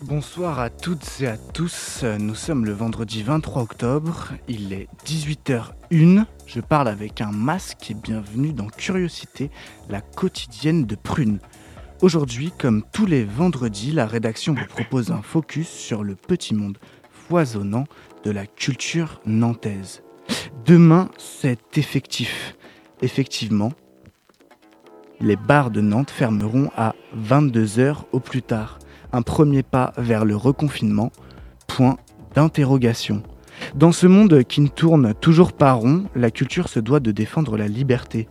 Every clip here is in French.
Bonsoir à toutes et à tous. Nous sommes le vendredi 23 octobre. Il est 18h01. Je parle avec un masque et bienvenue dans Curiosité, la quotidienne de Prune. Aujourd'hui, comme tous les vendredis, la rédaction vous propose un focus sur le petit monde foisonnant de la culture nantaise. Demain, c'est effectif. Effectivement, les bars de Nantes fermeront à 22h au plus tard. Un premier pas vers le reconfinement. Point d'interrogation. Dans ce monde qui ne tourne toujours pas rond, la culture se doit de défendre la liberté.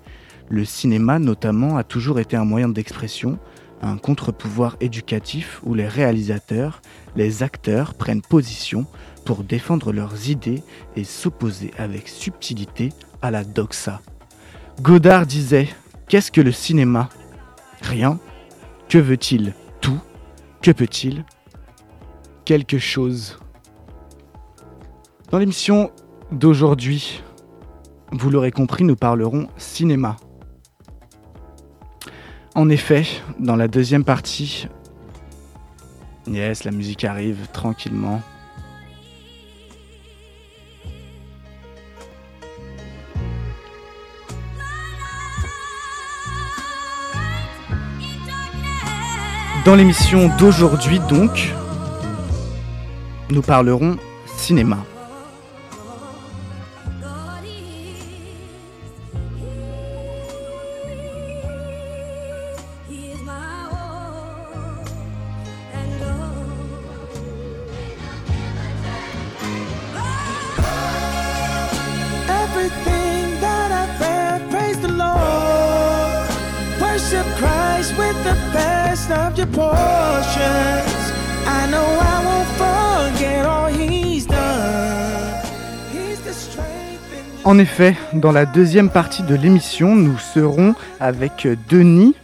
Le cinéma, notamment, a toujours été un moyen d'expression, un contre-pouvoir éducatif où les réalisateurs, les acteurs prennent position pour défendre leurs idées et s'opposer avec subtilité à la doxa. Godard disait Qu'est-ce que le cinéma? Rien. Que veut-il? Que peut-il? Quelque chose. Dans l'émission d'aujourd'hui, vous l'aurez compris, nous parlerons cinéma. En effet, dans la deuxième partie, yes, la musique arrive tranquillement. Dans l'émission d'aujourd'hui donc, nous parlerons cinéma. With the best of your portions. I know I won't forget all He's done. He's the En effet, dans la deuxième partie de l'émission, nous serons avec Denis,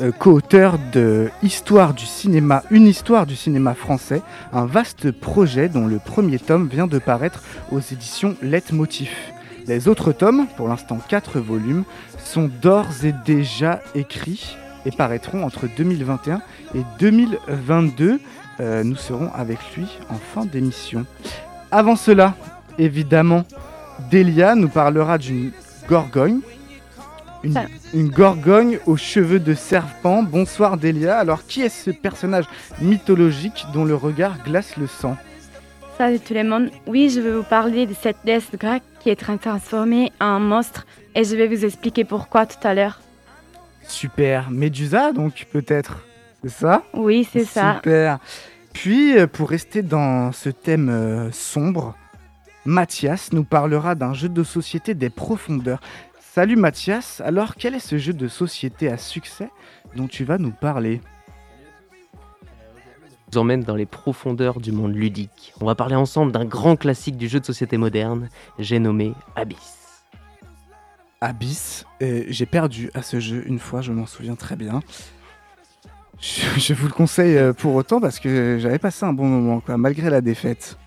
euh, co-auteur de Histoire du cinéma, une histoire du cinéma français, un vaste projet dont le premier tome vient de paraître aux éditions Leitmotiv. Les autres tomes, pour l'instant 4 volumes, sont d'ores et déjà écrits et paraîtront entre 2021 et 2022. Euh, nous serons avec lui en fin d'émission. Avant cela, évidemment, Delia nous parlera d'une gorgogne. Une, Ça- une gorgogne aux cheveux de serpent. Bonsoir Delia. Alors qui est ce personnage mythologique dont le regard glace le sang? Salut tout le monde. Oui, je vais vous parler de cette déesse grecque qui est transformée en monstre et je vais vous expliquer pourquoi tout à l'heure. Super. Médusa donc peut-être. C'est ça? Oui, c'est ça. Super. Puis, euh, pour rester dans ce thème euh, sombre, Mathias nous parlera d'un jeu de société des profondeurs. Salut Mathias, alors quel est ce jeu de société à succès dont tu vas nous parler? Vous emmène dans les profondeurs du monde ludique. On va parler ensemble d'un grand classique du jeu de société moderne, j'ai nommé Abyss. Abyss. J'ai perdu à ce jeu une fois, je m'en souviens très bien. Je, je vous le conseille euh, pour autant parce que j'avais passé un bon moment, quoi, malgré la défaite.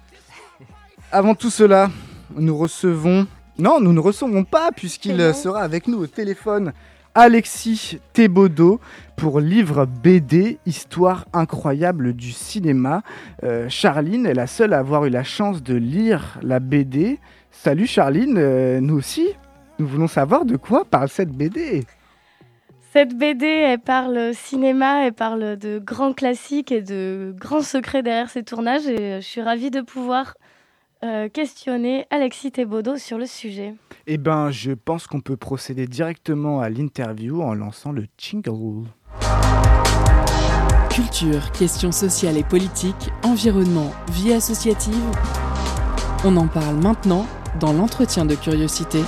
Avant tout cela, nous recevons. Non, nous ne recevons pas, puisqu'il sera avec nous au téléphone. Alexis Thébaudot pour livre BD Histoire incroyable du cinéma. Euh, Charline est la seule à avoir eu la chance de lire la BD. Salut Charline, euh, nous aussi, nous voulons savoir de quoi parle cette BD. Cette BD, elle parle cinéma, elle parle de grands classiques et de grands secrets derrière ces tournages. Et euh, je suis ravie de pouvoir euh, questionner Alexis Thébaudot sur le sujet. Eh ben, je pense qu'on peut procéder directement à l'interview en lançant le jingle. Culture, questions sociales et politiques, environnement, vie associative. On en parle maintenant dans l'entretien de curiosité.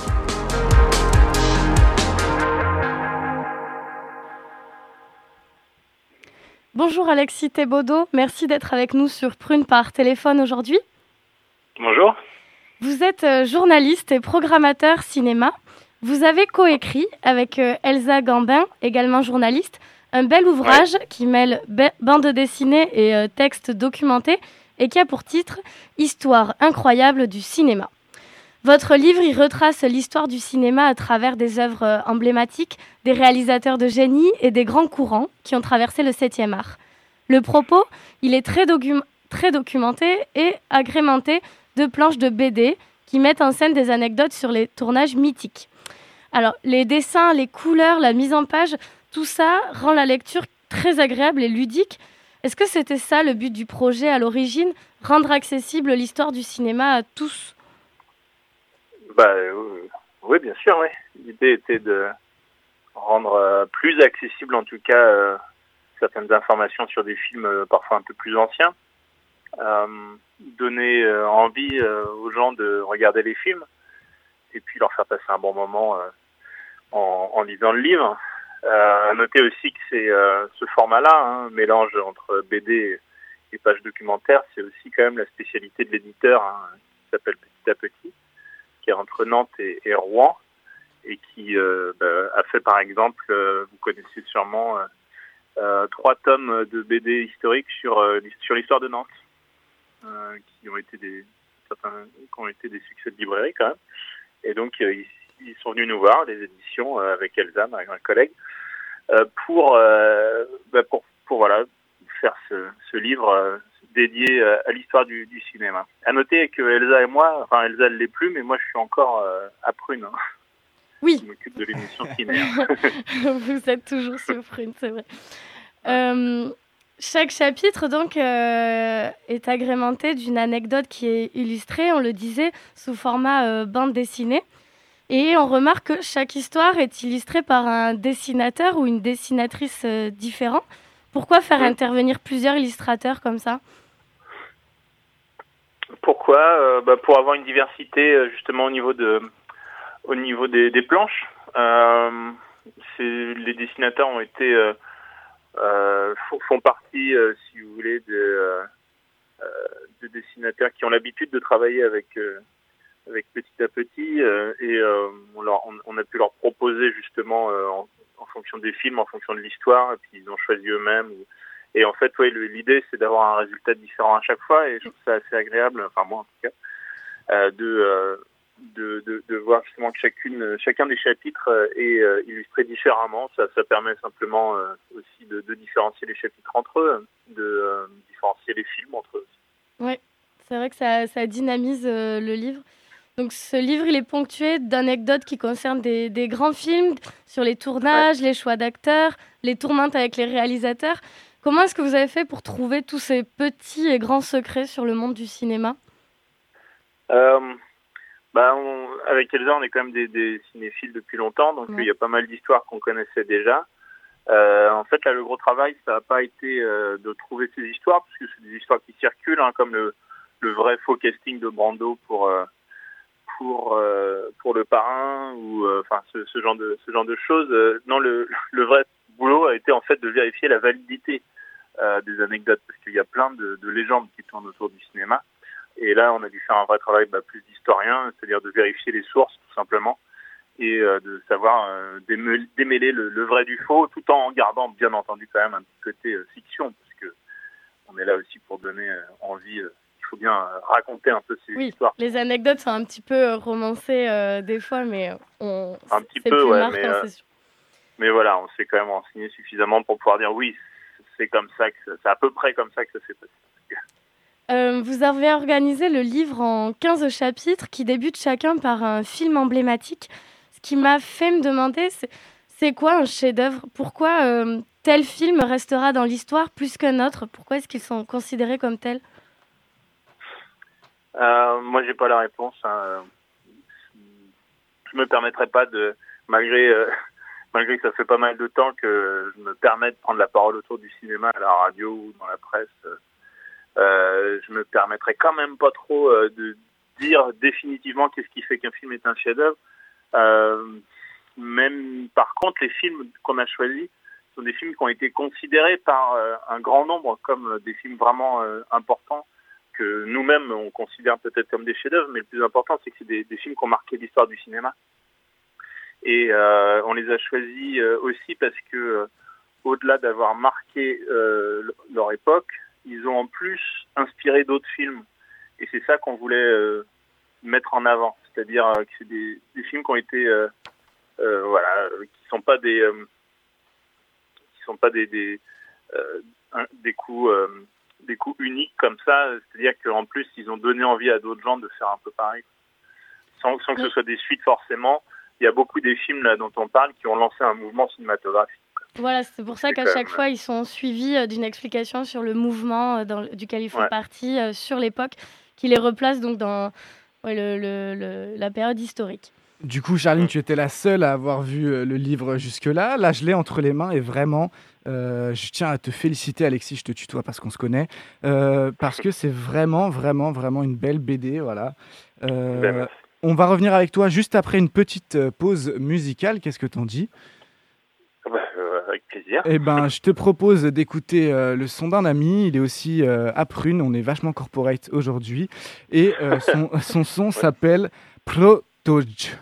Bonjour Alexis Thébaudot, merci d'être avec nous sur Prune par téléphone aujourd'hui. Bonjour. Vous êtes euh, journaliste et programmateur cinéma. Vous avez coécrit avec euh, Elsa Gambin, également journaliste, un bel ouvrage qui mêle ba- bande dessinée et euh, texte documenté et qui a pour titre Histoire incroyable du cinéma. Votre livre y retrace l'histoire du cinéma à travers des œuvres euh, emblématiques, des réalisateurs de génie et des grands courants qui ont traversé le 7e art. Le propos, il est très, très documenté et agrémenté de planches de BD qui mettent en scène des anecdotes sur les tournages mythiques. Alors, les dessins, les couleurs, la mise en page, tout ça rend la lecture très agréable et ludique. Est-ce que c'était ça le but du projet à l'origine? Rendre accessible l'histoire du cinéma à tous? Bah, euh, Oui, bien sûr, oui. L'idée était de rendre euh, plus accessible, en tout cas, euh, certaines informations sur des films parfois un peu plus anciens. donner envie aux gens de regarder les films et puis leur faire passer un bon moment en, lisant le livre. Euh, à noter aussi que c'est ce format-là, hein, mélange entre BD et page documentaire, c'est aussi quand même la spécialité de l'éditeur hein, qui s'appelle Petit à Petit, entre Nantes et, Rouen et qui euh, bah, a fait par exemple, euh, vous connaissez sûrement, euh, trois tomes de BD historiques sur sur l'histoire de Nantes, qui ont été des certains qui ont été des succès de librairie quand même. Et donc ils, sont venus nous voir, les éditions, avec Elsa, ma, ma collègue, pour, bah, pour, pour voilà faire ce livre euh, dédié à l'histoire du, du, cinéma. À noter que Elsa et moi, enfin Elsa ne l'est plus, mais moi je suis encore à Prune. Hein. Oui. Je m'occupe de l'émission cinéma. Vous êtes toujours sur Prune, c'est vrai. Euh, chaque chapitre donc euh, est agrémenté d'une anecdote qui est illustrée, on le disait, sous format euh, bande dessinée. Et on remarque que chaque histoire est illustrée par un dessinateur ou une dessinatrice euh, différent. Pourquoi faire intervenir plusieurs illustrateurs comme ça? Pourquoi? Euh, bah Pour avoir une diversité euh, justement au niveau, de, au niveau des, des planches. Euh, les dessinateurs ont été euh, font partie, si vous voulez, de, de dessinateurs qui ont l'habitude de travailler avec avec petit à petit euh, et euh, on, a pu leur proposer justement euh, en, fonction des films, en fonction de l'histoire, et puis ils ont choisi eux-mêmes. Et en fait, ouais, l'idée c'est d'avoir un résultat différent à chaque fois, et je trouve ça assez agréable, enfin moi en tout cas, de, de, voir justement que chacune, chacun des chapitres est illustré différemment. Ça, permet simplement aussi de, différencier les chapitres entre eux, de différencier les films entre eux. Oui, c'est vrai que ça dynamise le livre. Donc ce livre, il est ponctué d'anecdotes qui concernent des, des, grands films sur les tournages, les choix d'acteurs, les tourmentes avec les réalisateurs. Comment est-ce que vous avez fait pour trouver tous ces petits et grands secrets sur le monde du cinéma? Euh, bah on, Avec Elsa, on est quand même des, des cinéphiles depuis longtemps, donc ouais. il y a pas mal d'histoires qu'on connaissait déjà. Euh, en fait, là, le gros travail, ça n'a pas été euh, de trouver ces histoires, parce que c'est des histoires qui circulent, hein, comme le, le, vrai faux casting de Brando pour pour euh, pour le parrain ou euh, enfin ce, genre de ce genre de choses. Euh, non, le, vrai boulot a été en fait de vérifier la validité des anecdotes parce qu'il y a plein de, de, légendes qui tournent autour du cinéma. Et là, on a dû faire un vrai travail bah, plus d'historien, c'est-à-dire de vérifier les sources tout simplement et de savoir démêler le, le, vrai du faux, tout en gardant bien entendu quand même un petit côté fiction parce que on est là aussi pour donner envie faut bien euh, raconter un peu ces oui, histoires. Les anecdotes sont un petit peu euh, romancées euh, des fois, mais on. Un petit peu, ouais, mais, euh, mais voilà, on s'est quand même renseigné suffisamment pour pouvoir dire oui, c'est comme ça que c'est à peu près comme ça que ça s'est passé. Euh, vous avez organisé le livre en 15 chapitres qui débutent chacun par un film emblématique. Ce qui m'a fait me demander, c'est quoi un chef-d'œuvre? Pourquoi tel film restera dans l'histoire plus qu'un autre? Pourquoi est-ce qu'ils sont considérés comme tels? Euh, moi, j'ai pas la réponse. Hein. Je me permettrai pas de, malgré euh, malgré que ça fait pas mal de temps que je me permets de prendre la parole autour du cinéma à la radio ou dans la presse, euh, je me permettrai quand même pas trop euh, de dire définitivement qu'est-ce qui fait qu'un film est un chef-d'œuvre. Euh, même par contre, les films qu'on a choisis sont des films qui ont été considérés par euh, un grand nombre comme des films vraiment importants nous-mêmes on considère peut-être comme des chefs-d'œuvre, mais le plus important c'est que c'est des, films qui ont marqué l'histoire du cinéma. Et euh, on les a choisis euh, aussi parce que euh, au-delà d'avoir marqué leur époque, ils ont en plus inspiré d'autres films. Et c'est ça qu'on voulait mettre en avant, c'est-à-dire que c'est des, films qui ont été voilà, qui sont pas des qui sont pas des, des des comme ça. C'est-à-dire qu'en plus, ils ont donné envie à d'autres gens de faire un peu pareil. Sans, sans que ce soit des suites forcément. Il y a beaucoup des films là dont on parle qui ont lancé un mouvement cinématographique. Voilà, c'est pour ça qu'à chaque fois, ils sont suivis euh, d'une explication sur le mouvement euh, dans, duquel ils font partie, euh, sur l'époque, qui les replace donc dans le, la période historique. Du coup, Charline, tu étais la seule à avoir vu le livre jusque-là. Là, je l'ai entre les mains et vraiment, je tiens à te féliciter, Alexis, je te tutoie parce qu'on se connaît, parce que c'est vraiment, vraiment, vraiment une belle BD. Voilà. Ben, on va revenir avec toi juste après une petite pause musicale. Qu'est-ce que t'en dis? Avec plaisir. Eh ben, je te propose d'écouter euh, le son d'un ami. Il est aussi euh, à Prune. On est vachement corporate aujourd'hui. Et euh, son, son, son s'appelle Protoj.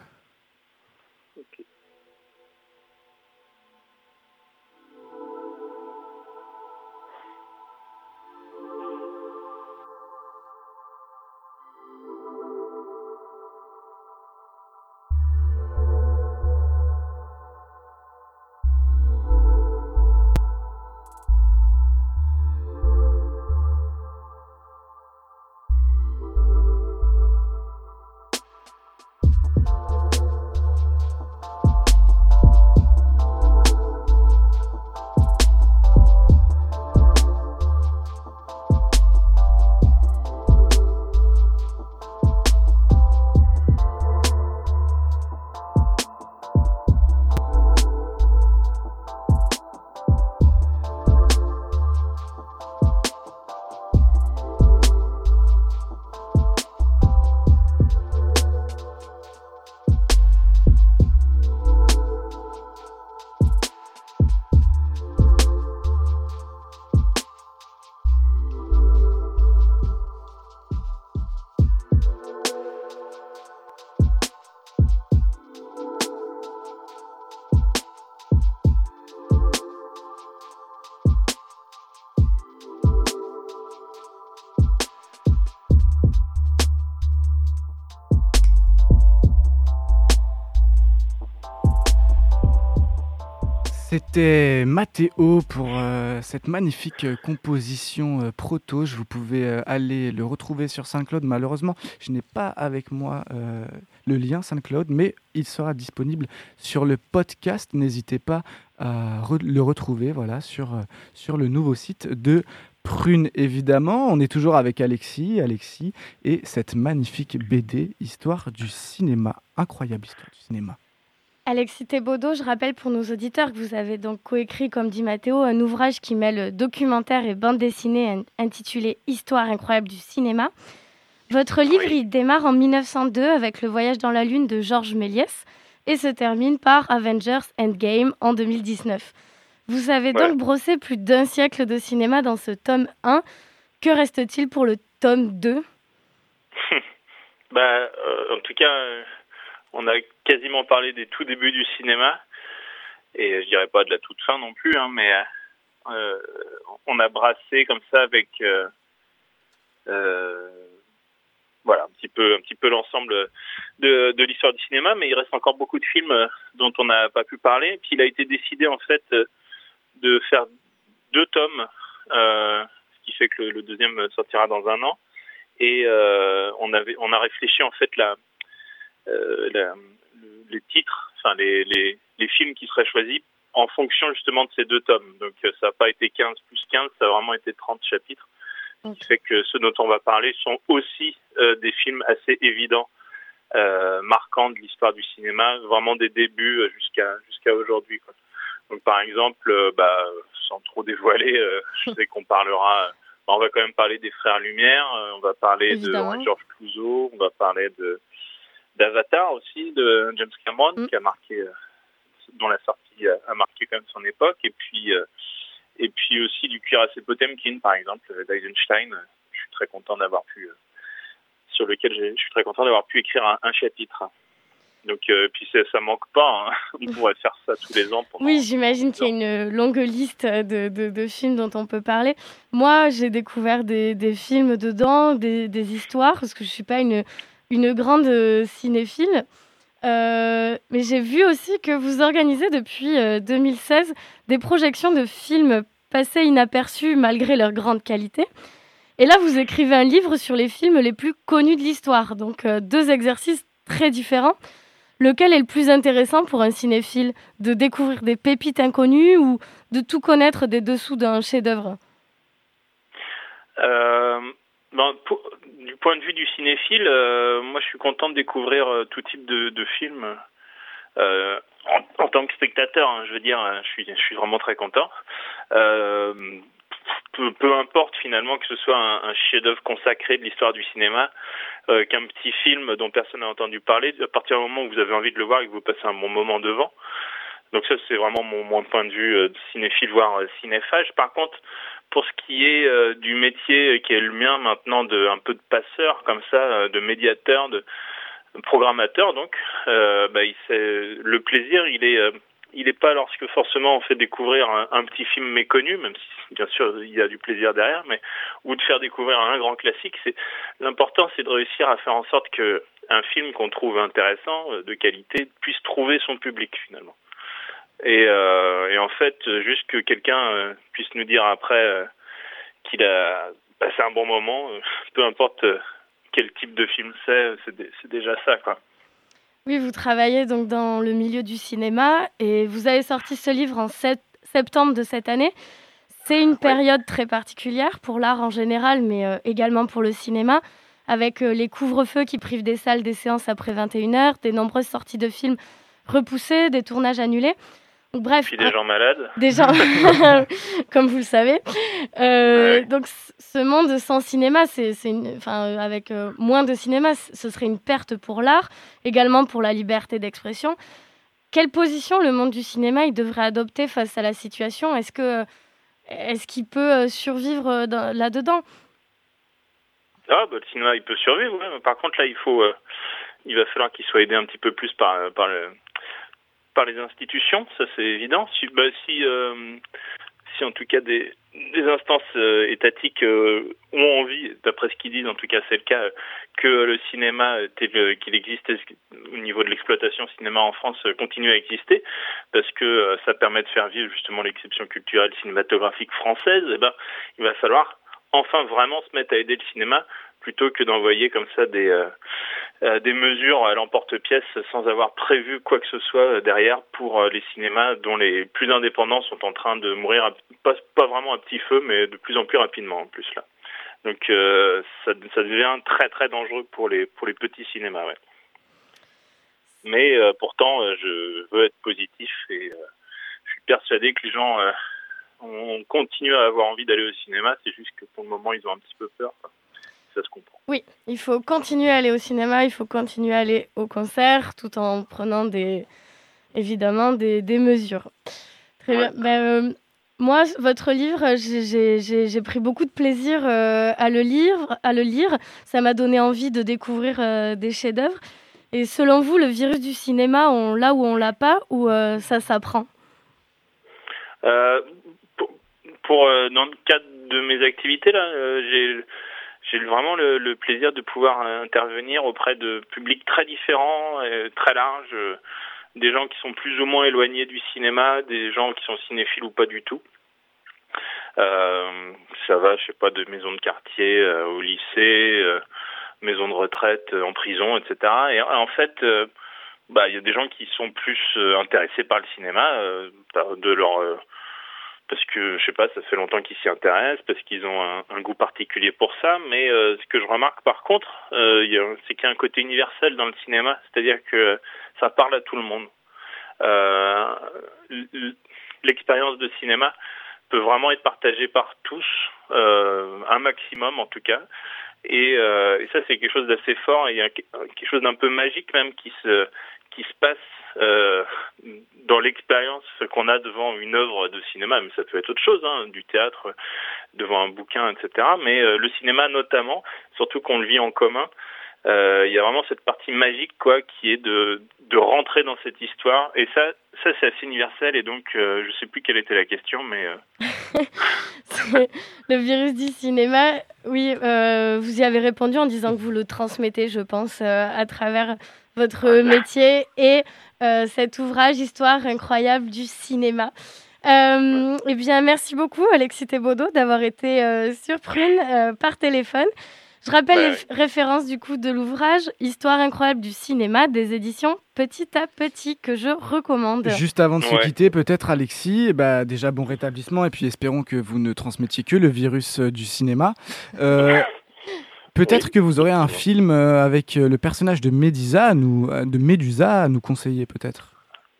C'était Mathéo pour euh, cette magnifique euh, composition euh, proto. Vous pouvez aller le retrouver sur Saint-Claude. Malheureusement, je n'ai pas avec moi le lien Saint-Claude, mais il sera disponible sur le podcast. N'hésitez pas à le retrouver voilà, sur, sur le nouveau site de Prune, évidemment. On est toujours avec Alexis, Alexis et cette magnifique BD, Histoire du cinéma. Incroyable histoire du cinéma. Alexis Thébaudot, je rappelle pour nos auditeurs que vous avez donc coécrit, comme dit Mathéo, un ouvrage qui mêle documentaire et bande dessinée intitulé Histoire incroyable du cinéma. Votre livre, il démarre en 1902 avec Le voyage dans la lune de Georges Méliès et se termine par Avengers Endgame en 2019. Vous avez donc brossé plus d'un siècle de cinéma dans ce tome 1. Que reste-t-il pour le tome 2 bah, euh, En tout cas, on a quasiment parlé des tout débuts du cinéma, et je dirais pas de la toute fin non plus, hein, mais euh, on a brassé comme ça avec euh, euh, voilà un petit peu un petit peu l'ensemble de, l'histoire du cinéma, mais il reste encore beaucoup de films dont on n'a pas pu parler. Puis il a été décidé en fait de faire deux tomes, ce qui fait que le, le, deuxième sortira dans un an. Et on avait on a réfléchi en fait la euh, les titres, enfin les, les, les, films qui seraient choisis en fonction justement de ces deux tomes. Donc euh, ça n'a pas été 15 plus 15, ça a vraiment été 30 chapitres. Ce qui fait que ceux dont on va parler sont aussi euh, des films assez évidents, euh, marquants de l'histoire du cinéma, vraiment des débuts jusqu'à jusqu'à aujourd'hui. Donc par exemple, bah, sans trop dévoiler, je sais qu'on parlera, bah, on va quand même parler des Frères Lumière, on va parler de Georges Clouzot, on va parler de d'Avatar aussi de James Cameron mm. qui a marqué euh, dont la sortie a marqué quand même son époque et puis euh, et puis aussi du cuirassé Potemkin par exemple d'Eisenstein je suis très content d'avoir pu euh, sur lequel je suis très content d'avoir pu écrire un, chapitre donc puis ça manque pas hein. on pourrait faire ça tous les ans oui j'imagine qu'il y a une longue liste de, de, films dont on peut parler moi j'ai découvert des, des, films dedans des, des histoires parce que je suis pas une une grande euh, cinéphile. Euh, mais j'ai vu aussi que vous organisez depuis 2016 euh, des projections de films passaient inaperçus malgré leur grande qualité. Et là, vous écrivez un livre sur les films les plus connus de l'histoire. Donc, deux exercices très différents. Lequel est le plus intéressant pour un cinéphile? De découvrir des pépites inconnues ou de tout connaître des dessous d'un chef-d'œuvre? Ben, Du point de vue du cinéphile, euh, moi je suis content de découvrir euh, tout type de, de films. Euh, en, tant que spectateur, hein, je veux dire, je suis, je suis vraiment très content. Peu, importe finalement que ce soit un, chef-d'œuvre consacré de l'histoire du cinéma, qu'un petit film dont personne n'a entendu parler, à partir du moment où vous avez envie de le voir et que vous passez un bon moment devant. Donc ça, c'est vraiment mon, point de vue euh, cinéphile, voire cinéphage. Par contre, pour ce qui est euh, du métier qui est le mien maintenant, de un peu de passeur comme ça, euh, de médiateur, de programmateur, donc, bah, il, le plaisir, il est il n'est pas lorsque forcément on fait découvrir un, un, petit film méconnu, même si bien sûr il y a du plaisir derrière, mais ou de faire découvrir un grand classique. C'est l'important, c'est de réussir à faire en sorte que un film qu'on trouve intéressant, de qualité, puisse trouver son public finalement. Et, euh, et en fait, juste que quelqu'un puisse nous dire après qu'il a passé un bon moment, peu importe quel type de film c'est, c'est déjà ça, quoi. Oui, vous travaillez donc dans le milieu du cinéma et vous avez sorti ce livre en sept, septembre de cette année. C'est une période très particulière pour l'art en général, mais euh, également pour le cinéma, avec euh, les couvre-feux qui privent des salles des séances après 21h, des nombreuses sorties de films repoussées, des tournages annulés. Bref, Puis des gens malades. Des gens, comme vous le savez. Euh. Donc, ce monde sans cinéma, c'est, enfin, avec euh, moins de cinéma, ce serait une perte pour l'art, également pour la liberté d'expression. Quelle position le monde du cinéma il devrait adopter face à la situation? Est-ce que, est-ce qu'il peut survivre dans, là-dedans? Ah, bah, le cinéma, il peut survivre. Ouais. Par contre, là, il faut, euh, il va falloir qu'il soit aidé un petit peu plus par, par le par les institutions, ça c'est évident. Si, bah, euh, si en tout cas des, instances euh, étatiques euh, ont envie, d'après ce qu'ils disent, en tout cas c'est le cas, que le cinéma qu'il existe au niveau de l'exploitation cinéma en France continue à exister, parce que ça permet de faire vivre justement l'exception culturelle cinématographique française, et eh ben il va falloir enfin vraiment se mettre à aider le cinéma plutôt que d'envoyer comme ça des euh, des mesures à l'emporte-pièce sans avoir prévu quoi que ce soit derrière pour euh, les cinémas dont les plus indépendants sont en train de mourir pas, pas vraiment à petit feu mais de plus en plus rapidement en plus là. Donc euh, ça, devient très très dangereux pour les pour les petits cinémas. Mais euh, pourtant je veux être positif et je suis persuadé que les gens on continue à avoir envie d'aller au cinéma, c'est juste que pour le moment ils ont un petit peu peur. Ça se comprend. Oui, il faut continuer à aller au cinéma, il faut continuer à aller au concert, tout en prenant des, évidemment des, des mesures. Très ouais. bien. Ben, euh, moi, votre livre, j'ai pris beaucoup de plaisir euh, à, le lire, à le lire. Ça m'a donné envie de découvrir euh, des chefs-d'œuvre. Et selon vous, le virus du cinéma, on l'a ou on l'a pas, ou euh, ça s'apprend? Pour, pour dans le cadre de mes activités, là, j'ai j'ai vraiment le, le, plaisir de pouvoir intervenir auprès de publics très différents, et très larges, des gens qui sont plus ou moins éloignés du cinéma, des gens qui sont cinéphiles ou pas du tout. Euh, ça va, je sais pas, de maisons de quartier euh, au lycée, euh, maisons de retraite, en prison, etc. Et en fait, bah il y a des gens qui sont plus intéressés par le cinéma, de leur parce que je sais pas, ça fait longtemps qu'ils s'y intéressent, parce qu'ils ont un, goût particulier pour ça. Mais euh, ce que je remarque par contre, euh, c'est qu'il y a un côté universel dans le cinéma, c'est-à-dire que ça parle à tout le monde. Euh, L'expérience de cinéma peut vraiment être partagée par tous, euh, un maximum en tout cas. Et, euh, et ça, c'est quelque chose d'assez fort. Et quelque chose d'un peu magique même qui se qui se passe euh, dans l'expérience qu'on a devant une œuvre de cinéma, mais ça peut être autre chose, hein, du théâtre, devant un bouquin, etc. Mais euh, le cinéma notamment, surtout qu'on le vit en commun, euh, il y a vraiment cette partie magique quoi, qui est de, de rentrer dans cette histoire. Et ça, ça c'est assez universel. Et donc, je sais plus quelle était la question, mais le virus du cinéma. Oui, vous y avez répondu en disant que vous le transmettez, je pense, à travers votre métier et euh, cet ouvrage Histoire incroyable du cinéma. Euh, eh bien, merci beaucoup, Alexis Thébaudot, d'avoir été euh, sur Prune euh, par téléphone. Je rappelle Ouais. les références du coup de l'ouvrage Histoire incroyable du cinéma des éditions Petit à Petit que je recommande. Juste avant de se quitter, peut-être Alexis, bah, déjà bon rétablissement et puis espérons que vous ne transmettiez que le virus du cinéma. Euh, peut-être que vous aurez un film euh, avec euh, le personnage de Médusa, à nous, euh, de Médusa à nous conseiller peut-être.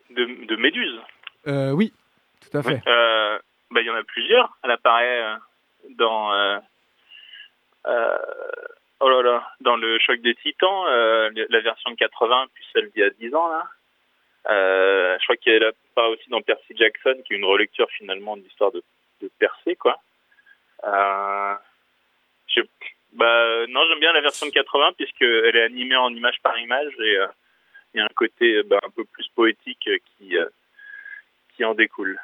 De, de Méduse. Euh, oui, tout à fait. Euh, bah, il y en a plusieurs. Elle apparaît dans. euh, oh là là, dans le choc des titans, la version de 80, puis celle d'il y a 10 ans, là. Je crois qu'elle apparaît aussi dans Percy Jackson, qui est une relecture finalement de l'histoire de, de Percy, quoi. Je, bah, non, j'aime bien la version de 80, puisqu'elle est animée en image par image, et euh, il y a un côté bah, un peu plus poétique euh, qui, euh, qui en découle.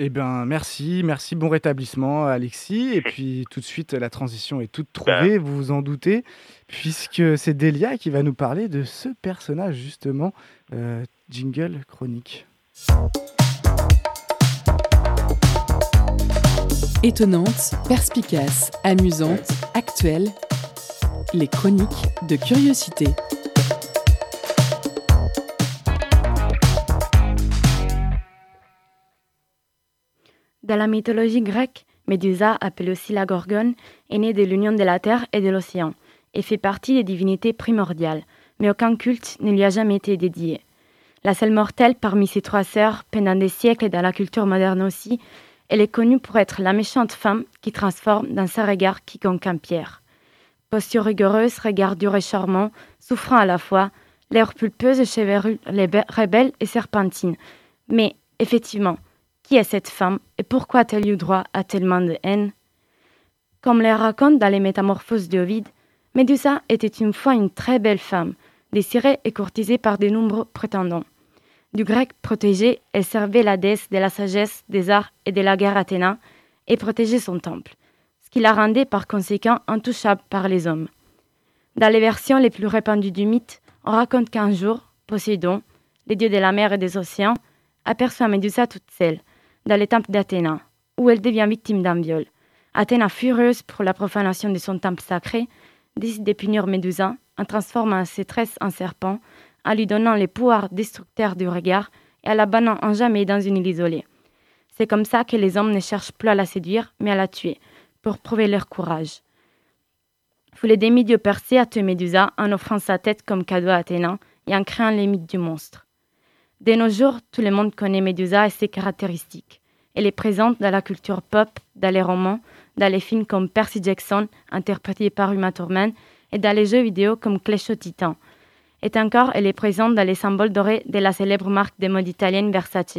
Eh bien, merci, merci, bon rétablissement Alexis. Et puis tout de suite, la transition est toute trouvée, vous vous en doutez, puisque c'est Delia qui va nous parler de ce personnage justement, euh, jingle chronique. Étonnante, perspicace, amusante, actuelle. Les chroniques de curiosité. Dans la mythologie grecque, Médusa, appelée aussi la Gorgone, est née de l'union de la terre et de l'océan et fait partie des divinités primordiales, mais aucun culte ne lui a jamais été dédié. La seule mortelle parmi ses trois sœurs, pendant des siècles et dans la culture moderne aussi, elle est connue pour être la méchante femme qui transforme dans sa regard quiconque en pierre. Posture rigoureuse, regard dur et charmant, souffrant à la fois, l'air pulpeuse et chevelure rebelle et serpentine. Mais, effectivement, qui est cette femme et pourquoi a-t-elle eu droit à tellement de haine? Comme les raconte dans les Métamorphoses d'Ovide, Médusa était une fois une très belle femme, désirée et courtisée par de nombreux prétendants. Du grec protégé, elle servait la déesse de la sagesse, des arts et de la guerre Athéna et protégeait son temple, ce qui la rendait par conséquent intouchable par les hommes. Dans les versions les plus répandues du mythe, on raconte qu'un jour, Poséidon, les dieux de la mer et des océans, aperçoit Médusa toute seule, dans les temples d'Athéna, où elle devient victime d'un viol. Athéna, furieuse pour la profanation de son temple sacré, décide de punir Médusa en transformant ses tresses en serpent, en lui donnant les pouvoirs destructeurs du regard et en la bannant en jamais dans une île isolée. C'est comme ça que les hommes ne cherchent plus à la séduire, mais à la tuer, pour prouver leur courage. Foulet des milieux percés a tué Médusa en offrant sa tête comme cadeau à Athéna et en créant les mythes du monstre. De nos jours, tout le monde connaît Médusa et ses caractéristiques. Elle est présente dans la culture pop, dans les romans, dans les films comme Percy Jackson, interprété par Uma Thurman, et dans les jeux vidéo comme Clash of Titan. Et encore, elle est présente dans les symboles dorés de la célèbre marque de mode italienne Versace,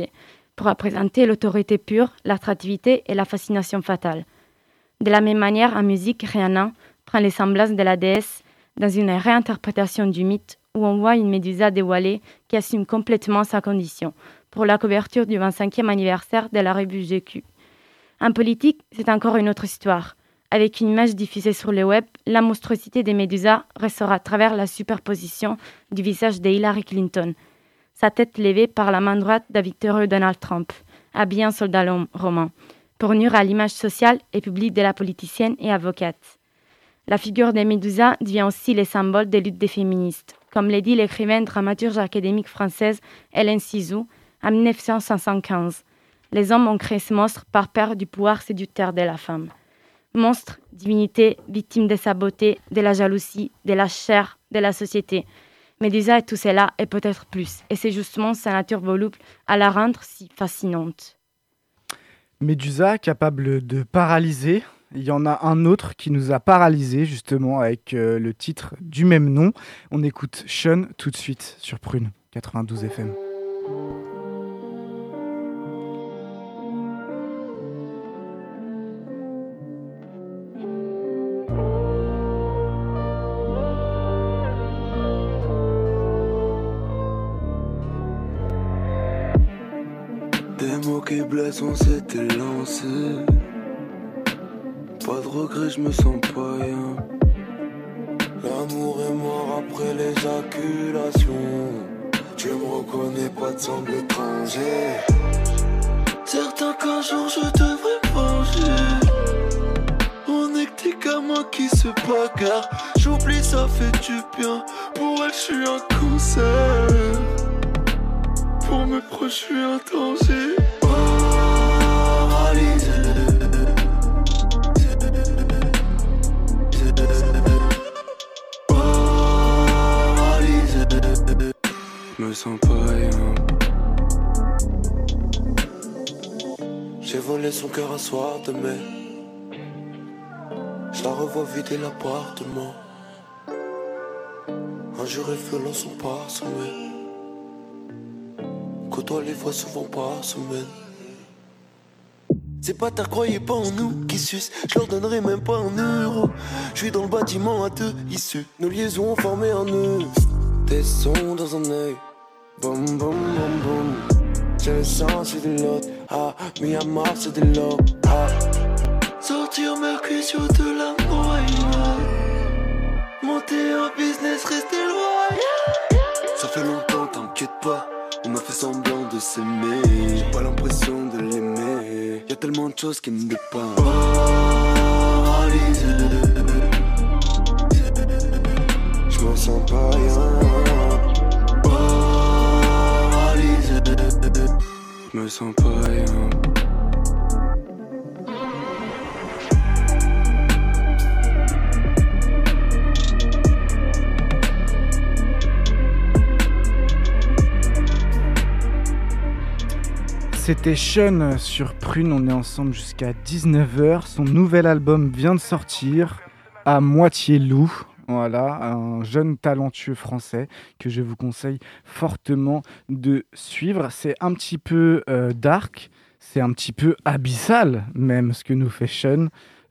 pour représenter l'autorité pure, l'attractivité et la fascination fatale. De la même manière, en musique, Rihanna prend les semblances de la déesse dans une réinterprétation du mythe où on voit une Médusa dévoilée qui assume complètement sa condition pour la couverture du 25e anniversaire de la revue GQ. En politique, c'est encore une autre histoire. Avec une image diffusée sur le web, la monstruosité des Médusas ressort à travers la superposition du visage de Hillary Clinton, sa tête levée par la main droite d'un victorieux Donald Trump, habillé en soldat romain, pour nuire à l'image sociale et publique de la politicienne et avocate. La figure des Médusas devient aussi le symbole des luttes des féministes, comme l'a dit l'écrivaine dramaturge académique française Hélène Cizou en 1975. Les hommes ont créé ce monstre par peur du pouvoir séducteur de la femme. Monstre, divinité, victime de sa beauté, de la jalousie, de la chair, de la société. Médusa est tout cela et peut-être plus. Et c'est justement sa nature voluble à la rendre si fascinante. Médusa, capable de paralyser. Il y en a un autre qui nous a paralysés, justement, avec euh, le titre du même nom. On écoute Sean tout de suite sur Prune 92 FM. Blessent, on s'était lancé. Pas de regret, je me sens pas. L'amour est mort après l'éjaculation. Tu me reconnais pas de semble étranger. Certain qu'un jour je devrais manger. On est que des gamins qui se bagarrent. J'oublie, ça fait du bien. Pour elle, je suis un concert. Pour mes proches, je suis un danger. Me sens pas. J'ai volé son cœur un soir de mai. Je la revois vider l'appartement. Un jour et violent sont parsemés. Côtoie les fois souvent par semaine. C'est pas ta croyez pas en nous qui suce. Je leur donnerai même pas un euro. Je suis dans le bâtiment à deux issus. Nos liaisons ont formé un nœud. Des sons dans un œil. Boum boum boum boum. J'ai le sens c'est de l'autre. Ah, mi à mort c'est de l'eau. Ah. Sortir Mercutio de la. Monter un business, rester loyal. Ça fait longtemps, t'inquiète pas. On a fait semblant de s'aimer. J'ai pas l'impression de l'aimer. Y'a tellement de choses qui ne dépassent. Paralysé. Je me sens pas rien. Me sens pas. C'était Sean sur Prune, on est ensemble jusqu'à 19h. Son nouvel album vient de sortir, à moitié loup. Voilà, un jeune talentueux français que je vous conseille fortement de suivre. C'est un petit peu euh, dark, c'est un petit peu abyssal même ce que nous fait Sean.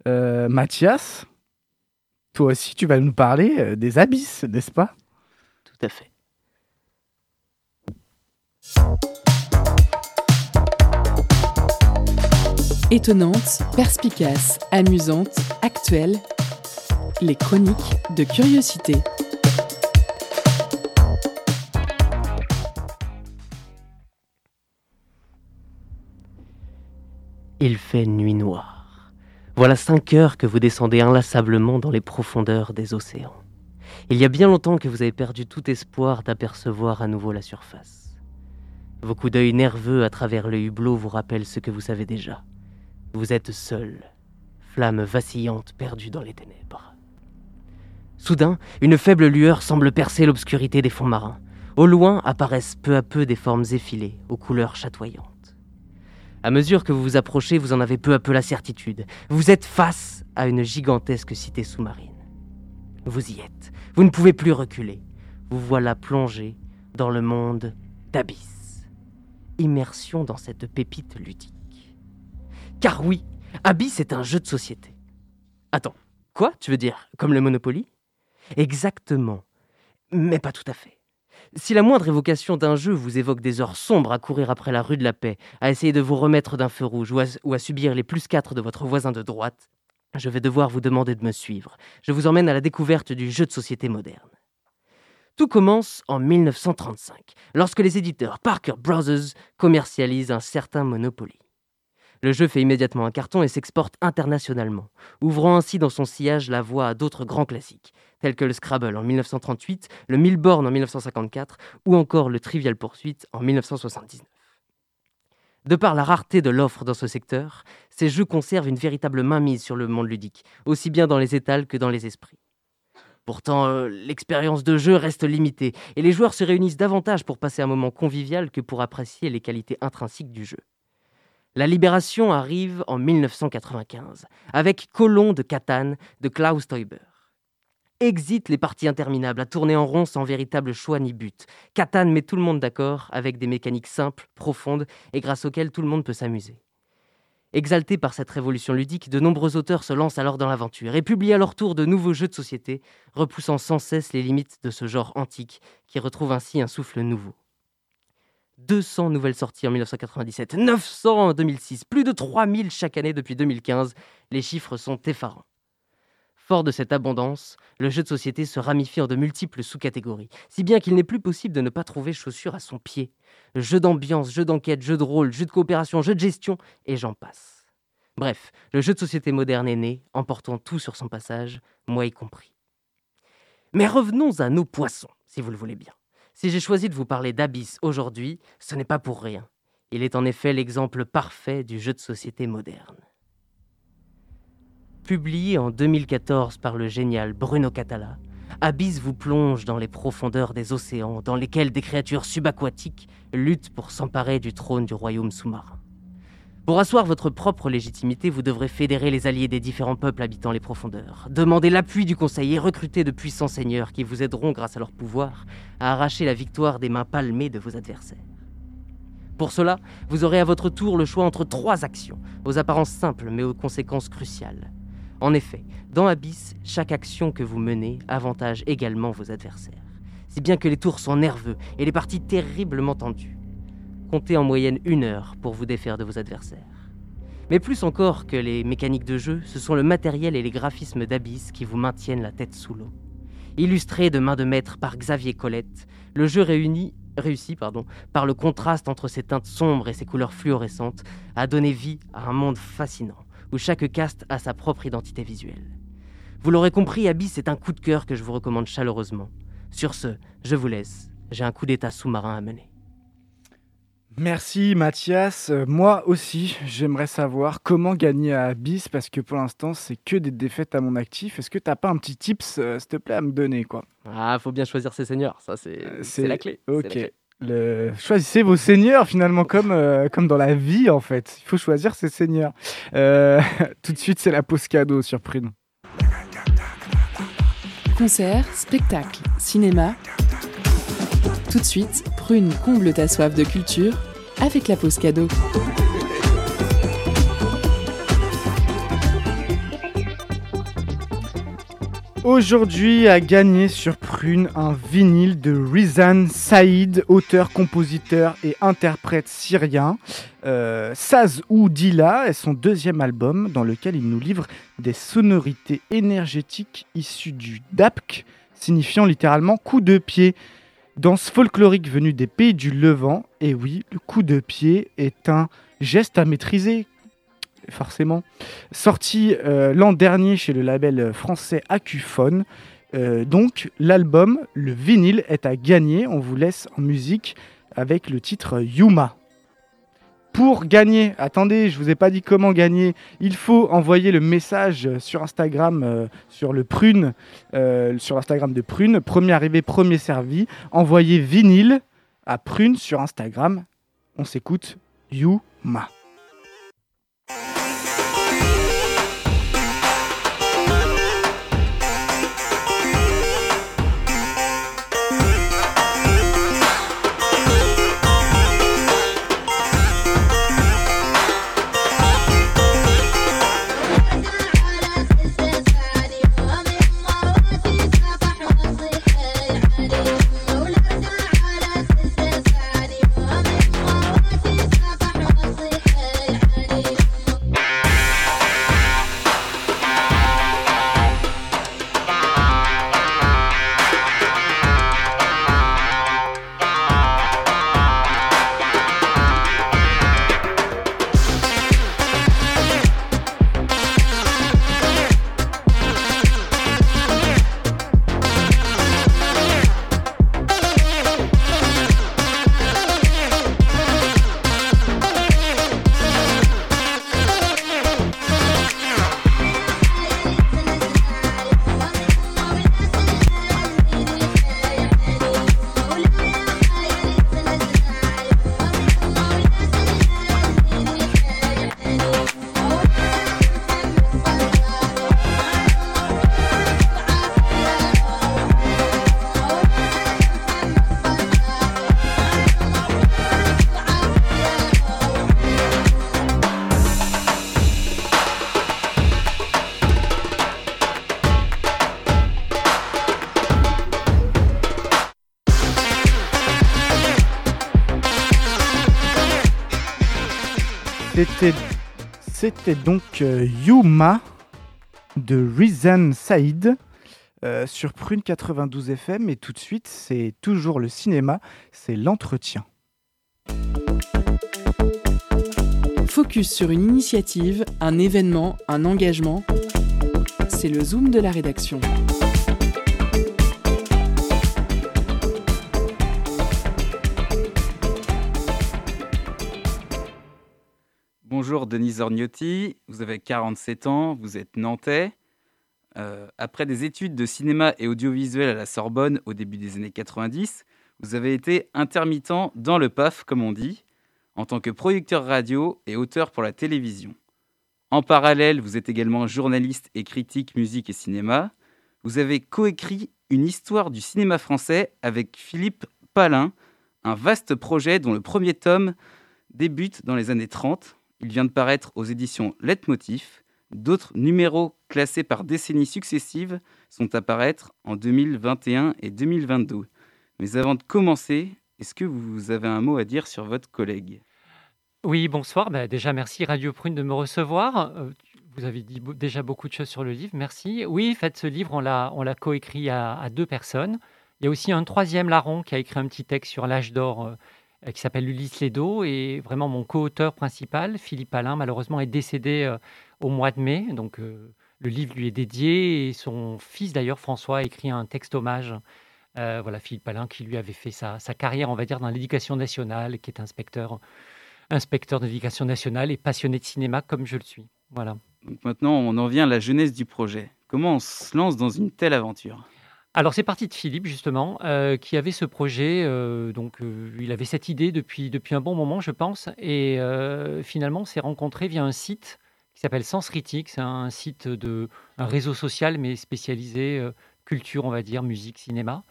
Euh, Mathias, toi aussi tu vas nous parler euh, des abysses, n'est-ce pas? Tout à fait. Étonnante, perspicace, amusante, actuelle, les chroniques de curiosité. Il fait nuit noire. Voilà cinq heures que vous descendez inlassablement dans les profondeurs des océans. Il y a bien longtemps que vous avez perdu tout espoir d'apercevoir à nouveau la surface. Vos coups d'œil nerveux à travers le hublot vous rappellent ce que vous savez déjà. Vous êtes seul, flamme vacillante perdue dans les ténèbres. Soudain, une faible lueur semble percer l'obscurité des fonds marins. Au loin apparaissent peu à peu des formes effilées, aux couleurs chatoyantes. À mesure que vous vous approchez, vous en avez peu à peu la certitude. Vous êtes face à une gigantesque cité sous-marine. Vous y êtes. Vous ne pouvez plus reculer. Vous voilà plongé dans le monde d'Abyss. Immersion dans cette pépite ludique. Car oui, Abyss est un jeu de société. Attends, quoi Tu veux dire comme le Monopoly? Exactement, mais pas tout à fait. Si la moindre évocation d'un jeu vous évoque des heures sombres à courir après la rue de la paix, à essayer de vous remettre d'un feu rouge ou à, subir les plus 4 de votre voisin de droite, je vais devoir vous demander de me suivre. Je vous emmène à la découverte du jeu de société moderne. Tout commence en 1935, lorsque les éditeurs Parker Brothers commercialisent un certain Monopoly. Le jeu fait immédiatement un carton et s'exporte internationalement, ouvrant ainsi dans son sillage la voie à d'autres grands classiques, tels que le Scrabble en 1938, le Milborn en 1954 ou encore le Trivial Pursuit en 1979. De par la rareté de l'offre dans ce secteur, ces jeux conservent une véritable mainmise sur le monde ludique, aussi bien dans les étals que dans les esprits. Pourtant, euh, l'expérience de jeu reste limitée, et les joueurs se réunissent davantage pour passer un moment convivial que pour apprécier les qualités intrinsèques du jeu. La libération arrive en 1995, avec Colon de Catane de Klaus Teuber. Exit les parties interminables à tourner en rond sans véritable choix ni but. Catane met tout le monde d'accord avec des mécaniques simples, profondes et grâce auxquelles tout le monde peut s'amuser. Exaltés par cette révolution ludique, de nombreux auteurs se lancent alors dans l'aventure et publient à leur tour de nouveaux jeux de société, repoussant sans cesse les limites de ce genre antique qui retrouve ainsi un souffle nouveau. 200 nouvelles sorties en 1997, 900 en 2006, plus de 3000 chaque année depuis 2015. Les chiffres sont effarants. Fort de cette abondance, le jeu de société se ramifie en de multiples sous-catégories, si bien qu'il n'est plus possible de ne pas trouver chaussure à son pied. Jeu d'ambiance, jeu d'enquête, jeu de rôle, jeu de coopération, jeu de gestion, et j'en passe. Bref, le jeu de société moderne est né, emportant tout sur son passage, moi y compris. Mais revenons à nos poissons, si vous le voulez bien. Si j'ai choisi de vous parler d'Abyss aujourd'hui, ce n'est pas pour rien. Il est en effet l'exemple parfait du jeu de société moderne. Publié en 2014 par le génial Bruno Catala, Abyss vous plonge dans les profondeurs des océans dans lesquels des créatures subaquatiques luttent pour s'emparer du trône du royaume sous-marin. Pour asseoir votre propre légitimité, vous devrez fédérer les alliés des différents peuples habitant les profondeurs, demander l'appui du Conseil et recruter de puissants seigneurs qui vous aideront, grâce à leur pouvoir, à arracher la victoire des mains palmées de vos adversaires. Pour cela, vous aurez à votre tour le choix entre trois actions, aux apparences simples mais aux conséquences cruciales. En effet, dans Abyss, chaque action que vous menez avantage également vos adversaires, si bien que les tours sont nerveux et les parties terriblement tendues. Comptez en moyenne une heure pour vous défaire de vos adversaires. Mais plus encore que les mécaniques de jeu, ce sont le matériel et les graphismes d'Abyss qui vous maintiennent la tête sous l'eau. Illustré de main de maître par Xavier Colette, le jeu réuni, réussi pardon, par le contraste entre ses teintes sombres et ses couleurs fluorescentes a donné vie à un monde fascinant où chaque caste a sa propre identité visuelle. Vous l'aurez compris, Abyss est un coup de cœur que je vous recommande chaleureusement. Sur ce, je vous laisse. J'ai un coup d'état sous-marin à mener. Merci Mathias. Euh, moi aussi, j'aimerais savoir comment gagner à Abyss parce que pour l'instant, c'est que des défaites à mon actif. Est-ce que t'as pas un petit tips, euh, s'il te plaît, à me donner quoi? Ah, faut bien choisir ses seigneurs, ça c'est Euh, c'est la clé. c'est la Ok. clé. Le... Choisissez vos seigneurs finalement comme, euh, comme dans la vie en fait. Il faut choisir ses seigneurs. Euh, tout de suite c'est la pause cadeau sur Prune. Concert, spectacle, cinéma. Tout de suite, Prune comble ta soif de culture avec la pause cadeau. Aujourd'hui a gagné sur Prune un vinyle de Rizan Saïd, auteur, compositeur et interprète syrien. Euh, Saz ou est son deuxième album dans lequel il nous livre des sonorités énergétiques issues du dapk, signifiant littéralement coup de pied. Danse folklorique venue des pays du Levant, et oui, le coup de pied est un geste à maîtriser, forcément. Sorti euh, l'an dernier chez le label français Acuphone. Euh, donc l'album, le vinyle, est à gagner. On vous laisse en musique avec le titre Yuma. Pour gagner, attendez, je vous ai pas dit comment gagner. Il faut envoyer le message sur Instagram, euh, sur le Prune, euh, sur l'Instagram de Prune. Premier arrivé, premier servi. Envoyez vinyle à Prune sur Instagram. On s'écoute Yuma. C'était, donc euh, Yuma de Rizan Saïd euh, sur Prune 92 FM. Et tout de suite, c'est toujours le cinéma, c'est l'entretien. Focus sur une initiative, un événement, un engagement. C'est le zoom de la rédaction. Bonjour Denise Orgnotti, vous avez 47 ans, vous êtes nantais. Euh, après des études de cinéma et audiovisuel à la Sorbonne au début des années 90, vous avez été intermittent dans le PAF, comme on dit, en tant que producteur radio et auteur pour la télévision. En parallèle, vous êtes également journaliste et critique musique et cinéma. Vous avez coécrit une histoire du cinéma français avec Philippe Palin, un vaste projet dont le premier tome débute dans les années 30 il vient de paraître aux éditions Leitmotiv. D'autres numéros classés par décennies successives sont à paraître en 2021 et 2022. Mais avant de commencer, est-ce que vous avez un mot à dire sur votre collègue? Oui, bonsoir. Bah, déjà, merci Radio Prune de me recevoir. Euh, vous avez dit déjà beaucoup de choses sur le livre, merci. Oui, en fait, ce livre, on l'a, coécrit à, à, deux personnes. Il y a aussi un troisième larron qui a écrit un petit texte sur l'âge d'or euh, qui s'appelle Ulysse Ledo. Et vraiment, mon co-auteur principal, Philippe Alain, malheureusement, est décédé euh, au mois de mai. Donc, euh, le livre lui est dédié. Et son fils, d'ailleurs, François, a écrit un texte hommage. voilà, Philippe Alain, qui lui avait fait sa, carrière, on va dire, dans l'éducation nationale, qui est inspecteur, inspecteur d'éducation nationale et passionné de cinéma, comme je le suis. Voilà. Donc maintenant, on en vient à la jeunesse du projet. Comment on se lance dans une telle aventure? Alors c'est parti de Philippe justement, euh, qui avait ce projet. Euh, donc euh, il avait cette idée depuis, depuis un bon moment, je pense, et finalement on s'est rencontré via un site qui s'appelle Sens Critique. C'est un site de un réseau social mais spécialisé culture, on va dire, musique, cinéma.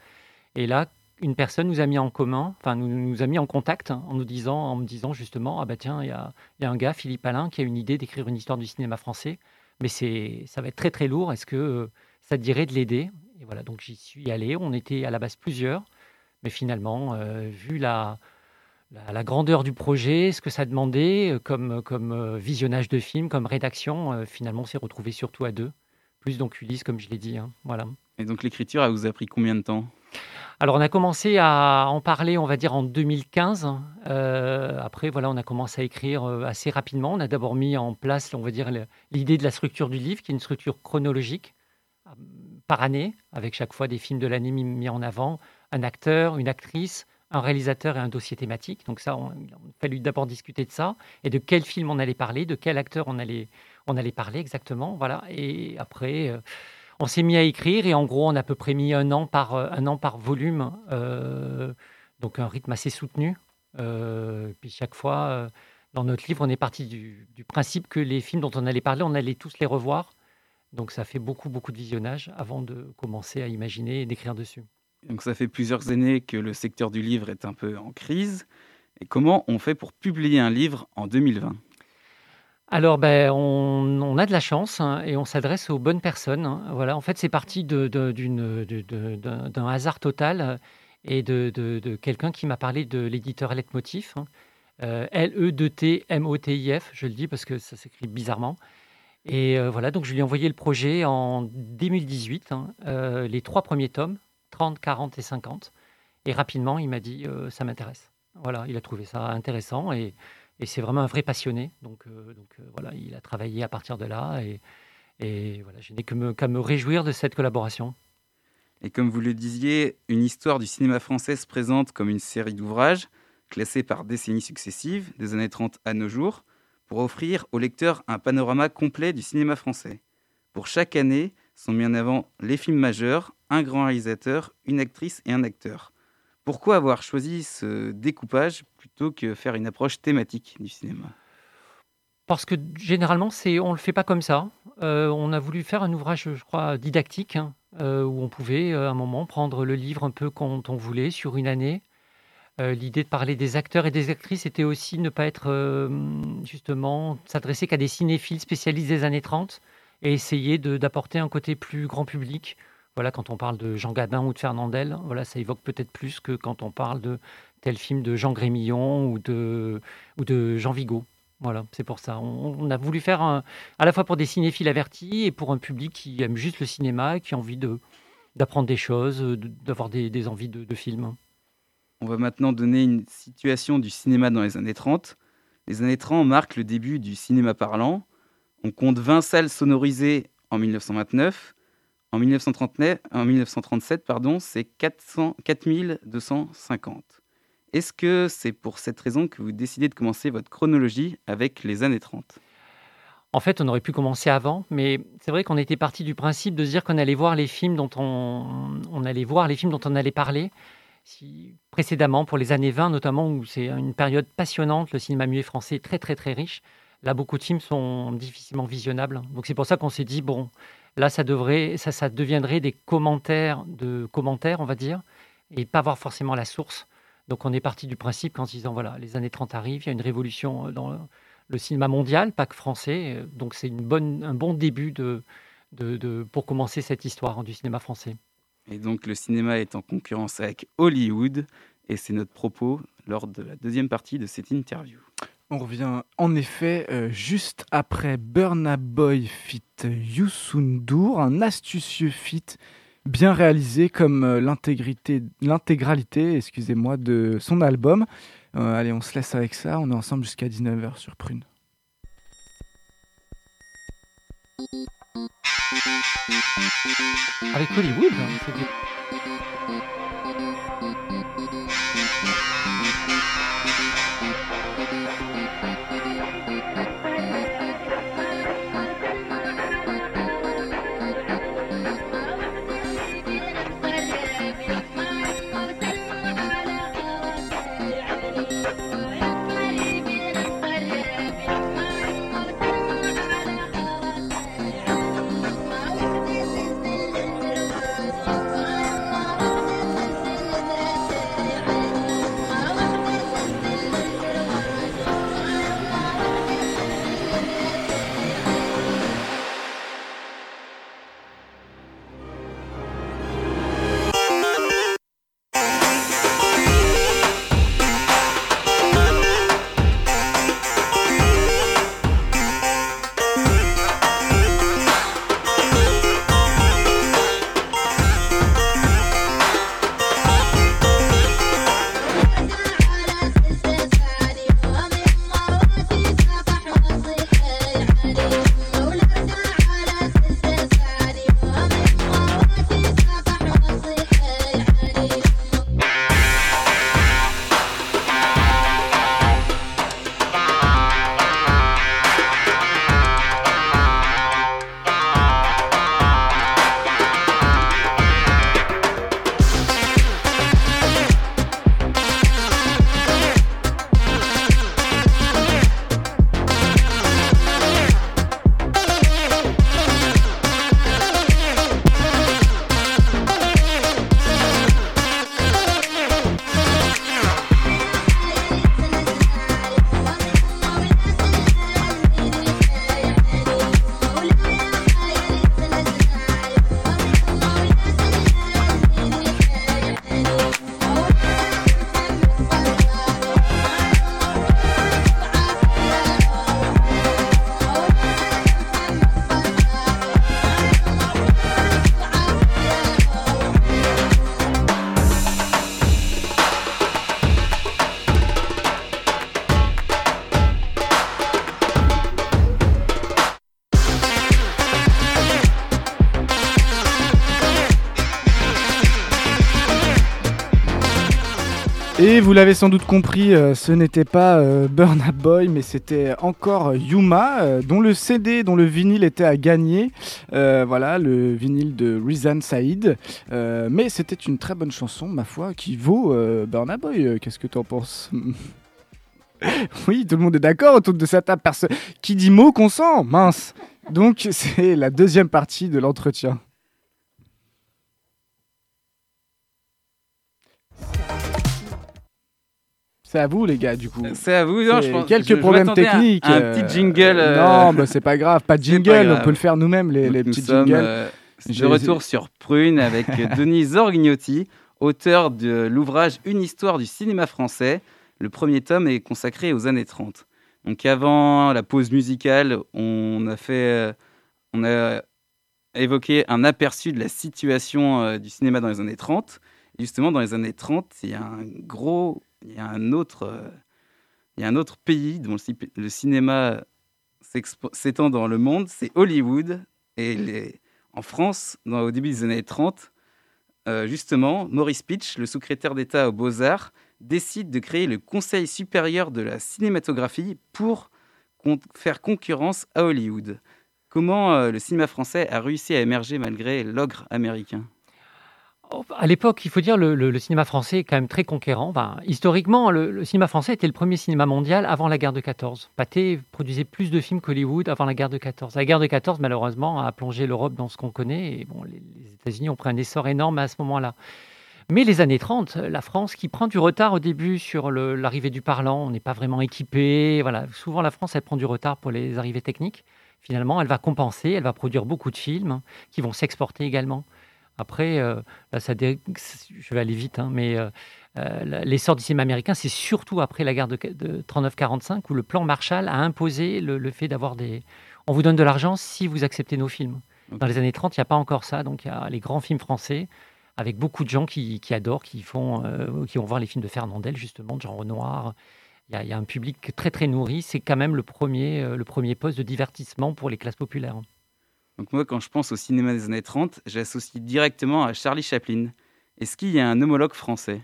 Et là, une personne nous a mis en commun, enfin nous, nous a mis en contact en nous disant, en me disant justement, ah bah tiens, il y a, y a, un gars, Philippe Alain, qui a une idée d'écrire une histoire du cinéma français, mais c'est ça va être très très lourd. Est-ce que ça te dirait de l'aider? Voilà, donc j'y suis allé. On était à la base plusieurs, mais finalement, euh, vu la, la, grandeur du projet, ce que ça demandait euh, comme, comme euh, visionnage de film, comme rédaction, finalement, on s'est retrouvé surtout à deux, plus donc Ulysse, comme je l'ai dit. Hein, voilà. Et donc l'écriture, elle vous a pris combien de temps? Alors, on a commencé à en parler, on va dire, en 2015. après, voilà, on a commencé à écrire assez rapidement. On a d'abord mis en place, on va dire, l'idée de la structure du livre, qui est une structure chronologique par année, avec chaque fois des films de l'année mis, en avant, un acteur, une actrice, un réalisateur et un dossier thématique. Donc ça, on, a fallu d'abord discuter de ça et de quel film on allait parler, de quel acteur on allait, on allait parler exactement. Voilà. Et après, euh, on s'est mis à écrire et en gros, on a à peu près mis un an par, euh, un an par volume. Euh, donc un rythme assez soutenu. puis chaque fois, dans notre livre, on est parti du principe que les films dont on allait parler, on allait tous les revoir donc ça fait beaucoup, beaucoup de visionnage avant de commencer à imaginer et d'écrire dessus. Donc ça fait plusieurs années que le secteur du livre est un peu en crise. Et comment on fait pour publier un livre en 2020 alors, ben, on, a de la chance hein, et on s'adresse aux bonnes personnes. Hein. Voilà, en fait, c'est parti d'un hasard total et de, quelqu'un qui m'a parlé de l'éditeur Leitmotiv, hein. euh, L-E-D-T-M-O-T-I-F, je le dis parce que ça s'écrit bizarrement. Et euh, voilà, donc je lui ai envoyé le projet en 2018, hein, euh, les trois premiers tomes, 30, 40 et 50. Et rapidement, il m'a dit euh, ça m'intéresse. Voilà, il a trouvé ça intéressant et, c'est vraiment un vrai passionné. Donc, voilà, il a travaillé à partir de là et, voilà, je n'ai qu'à me réjouir de cette collaboration. Et comme vous le disiez, une histoire du cinéma français se présente comme une série d'ouvrages classés par décennies successives, des années 30 à nos jours pour offrir au lecteur un panorama complet du cinéma français. Pour chaque année sont mis en avant les films majeurs, un grand réalisateur, une actrice et un acteur. Pourquoi avoir choisi ce découpage plutôt que faire une approche thématique du cinéma? Parce que généralement, c'est, on ne le fait pas comme ça. Euh, on a voulu faire un ouvrage, je crois, didactique, hein, euh, où on pouvait, euh, à un moment, prendre le livre un peu quand on voulait, sur une année, euh, l'idée de parler des acteurs et des actrices était aussi ne pas être euh, justement s'adresser qu'à des cinéphiles spécialisés des années 30 et essayer d'apporter un côté plus grand public. Voilà, quand on parle de Jean Gabin ou de Fernandel, voilà, ça évoque peut-être plus que quand on parle de tel film de Jean Grémillon ou de, ou de Jean Vigo. Voilà, c'est pour ça. On, a voulu faire à la fois pour des cinéphiles avertis et pour un public qui aime juste le cinéma qui a envie d'apprendre des choses, d'avoir des, envies de, de films. On va maintenant donner une situation du cinéma dans les années 30. Les années 30 marquent le début du cinéma parlant. On compte 20 salles sonorisées en 1929. En, 1939, en 1937, pardon, c'est 4250. Est-ce que c'est pour cette raison que vous décidez de commencer votre chronologie avec les années 30 en fait, on aurait pu commencer avant, mais c'est vrai qu'on était parti du principe de dire qu'on allait voir les films dont on, on, allait voir les films dont on allait parler précédemment, pour les années 20 notamment, où c'est une période passionnante, le cinéma muet français est très très très riche. Là, beaucoup de films sont difficilement visionnables. Donc c'est pour ça qu'on s'est dit, bon, là, ça, devrait, ça, deviendrait des commentaires de commentaires, on va dire, et pas voir forcément la source. Donc on est parti du principe qu'en se disant, voilà, les années 30 arrivent, il y a une révolution dans le cinéma mondial, pas que français. Donc c'est un bon début de, de, pour commencer cette histoire du cinéma français. Et donc le cinéma est en concurrence avec Hollywood, et c'est notre propos lors de la deuxième partie de cette interview. On revient en effet euh, juste après Burna Boy fit Youssoundour, un astucieux feat bien réalisé comme euh, l'intégralité excusez-moi, de son album. Euh, allez, on se laisse avec ça, on est ensemble jusqu'à 19h sur Prune. Avec Hollywood, hein, Et vous l'avez sans doute compris, euh, ce n'était pas euh, Burna Boy, mais c'était encore Yuma, euh, dont le CD, dont le vinyle était à gagner. voilà, le vinyle de Rizan Saïd. mais c'était une très bonne chanson, ma foi, qui vaut Burna Boy. Qu'est-ce que tu en penses? Oui, tout le monde est d'accord autour de cette table. Qui dit mot consent? Mince Donc, c'est la deuxième partie de l'entretien. C'est à vous, les gars, du coup. C'est à vous, non, je pense. Quelques problèmes techniques. Un, petit euh, jingle. Euh, non, bah, c'est pas grave. Pas de jingle, on peut le faire nous-mêmes, les, les petits jingles. Euh, de retour sur Prune avec Denis Zorgnotti, auteur de l'ouvrage Une histoire du cinéma français. Le premier tome est consacré aux années 30. Donc avant la pause musicale, on a fait, on a évoqué un aperçu de la situation du cinéma dans les années 30. Et justement, dans les années 30, il y a un gros, il y a un autre, il y a un autre pays dont le cinéma s'étend dans le monde, c'est Hollywood. Et en France, dans, au début des années 30, euh, justement, Maurice Pitch, le secrétaire d'État aux Beaux-Arts, décide de créer le Conseil supérieur de la cinématographie pour faire concurrence à Hollywood. Comment euh, le cinéma français a réussi à émerger malgré l'ogre américain? À l'époque, il faut dire, le, le, cinéma français est quand même très conquérant. historiquement, le, cinéma français était le premier cinéma mondial avant la guerre de 14. Pathé produisait plus de films qu'Hollywood avant la guerre de 14. La guerre de 14, malheureusement, a plongé l'Europe dans ce qu'on connaît. Et bon, les, États-Unis ont pris un essor énorme à ce moment-là. Mais les années 30, la France qui prend du retard au début sur l'arrivée du parlant, on n'est pas vraiment équipé. Voilà. Souvent, la France, elle prend du retard pour les arrivées techniques. Finalement, elle va compenser, elle va produire beaucoup de films qui vont s'exporter également. Après, euh, là, ça je vais aller vite, hein, mais euh, euh, l'essor du cinéma américain, c'est surtout après la guerre de, 39-45 où le plan Marshall a imposé le, fait d'avoir des. On vous donne de l'argent si vous acceptez nos films. Dans les années 30, il n'y a pas encore ça. Donc, il y a les grands films français avec beaucoup de gens qui, adorent, qui, font, qui vont voir les films de Fernandel, justement, de Jean Renoir. Il y, a, un public très, très nourri. C'est quand même le premier, le premier poste de divertissement pour les classes populaires. Donc moi, quand je pense au cinéma des années 30, j'associe directement à Charlie Chaplin. Est-ce qu'il y a un homologue français?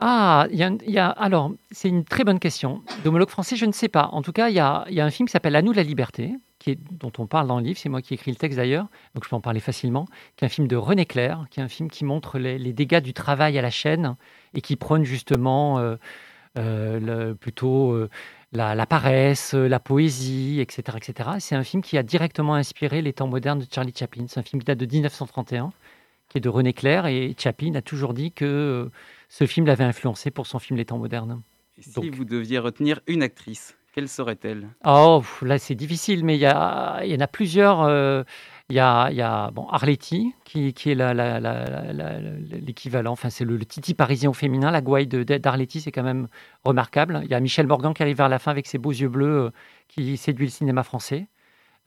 Ah, il y, a, alors, c'est une très bonne question. D'homologue français, je ne sais pas. En tout cas, il y a, un film qui s'appelle À nous la liberté, qui est, dont on parle dans le livre, c'est moi qui ai écrit le texte d'ailleurs, donc je peux en parler facilement, qui est un film de René Clair, qui est un film qui montre les, dégâts du travail à la chaîne et qui prône justement euh, euh, plutôt euh, la, paresse, la poésie, etc. etc. C'est un film qui a directement inspiré les temps modernes de Charlie Chaplin. C'est un film qui date de 1931, qui est de René Clair, et Chaplin a toujours dit que euh, ce film l'avait influencé pour son film Les temps modernes. Et si vous deviez retenir une actrice, quelle serait-elle? Oh, là c'est difficile, mais il y, y, en a plusieurs. Euh, il y a, il y a bon, Arletty, qui, est l'équivalent, enfin, c'est le, Titi parisien au féminin. La gouaille d'Arletty, c'est quand même remarquable. Il y a Michel Morgan qui arrive vers la fin avec ses beaux yeux bleus, euh, qui séduit le cinéma français.